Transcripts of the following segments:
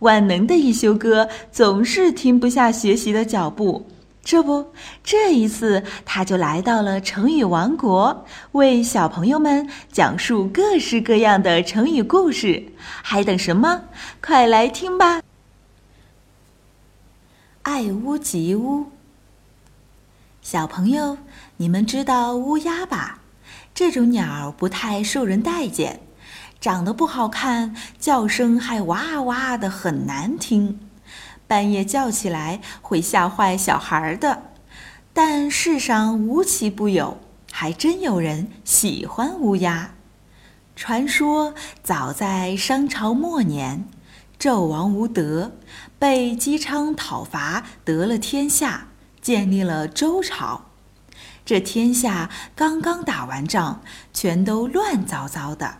万能的一休哥总是停不下学习的脚步。这不，这一次他就来到了成语王国，为小朋友们讲述各式各样的成语故事。还等什么？快来听吧！爱屋及乌。小朋友，你们知道乌鸦吧？这种鸟不太受人待见，长得不好看，叫声还哇哇的，很难听。半夜叫起来会吓坏小孩的，但世上无奇不有，还真有人喜欢乌鸦。传说早在商朝末年，纣王无德，被姬昌讨伐得了天下，建立了周朝。这天下刚刚打完仗，全都乱糟糟的。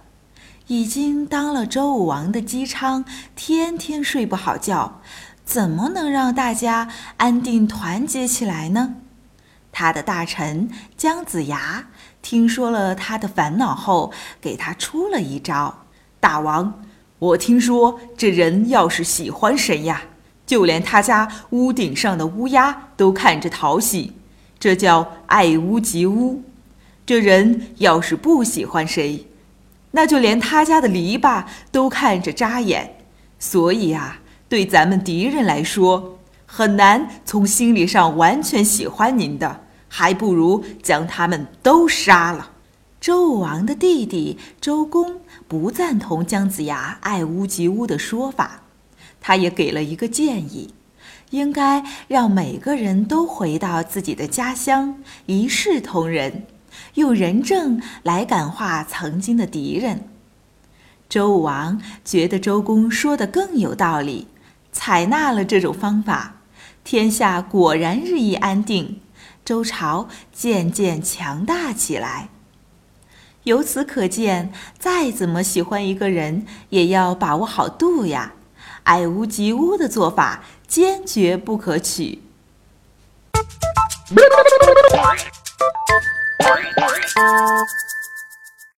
已经当了周武王的姬昌，天天睡不好觉。怎么能让大家安定团结起来呢？他的大臣姜子牙听说了他的烦恼后，给他出了一招：“大王，我听说这人要是喜欢谁呀，就连他家屋顶上的乌鸦都看着讨喜，这叫爱屋及乌。这人要是不喜欢谁，那就连他家的篱笆都看着扎眼。所以啊。”对咱们敌人来说，很难从心理上完全喜欢您的，还不如将他们都杀了。周武王的弟弟周公不赞同姜子牙爱屋及乌的说法，他也给了一个建议：应该让每个人都回到自己的家乡，一视同仁，用仁政来感化曾经的敌人。周武王觉得周公说的更有道理。采纳了这种方法，天下果然日益安定，周朝渐渐强大起来。由此可见，再怎么喜欢一个人，也要把握好度呀！爱屋及乌的做法坚决不可取。Música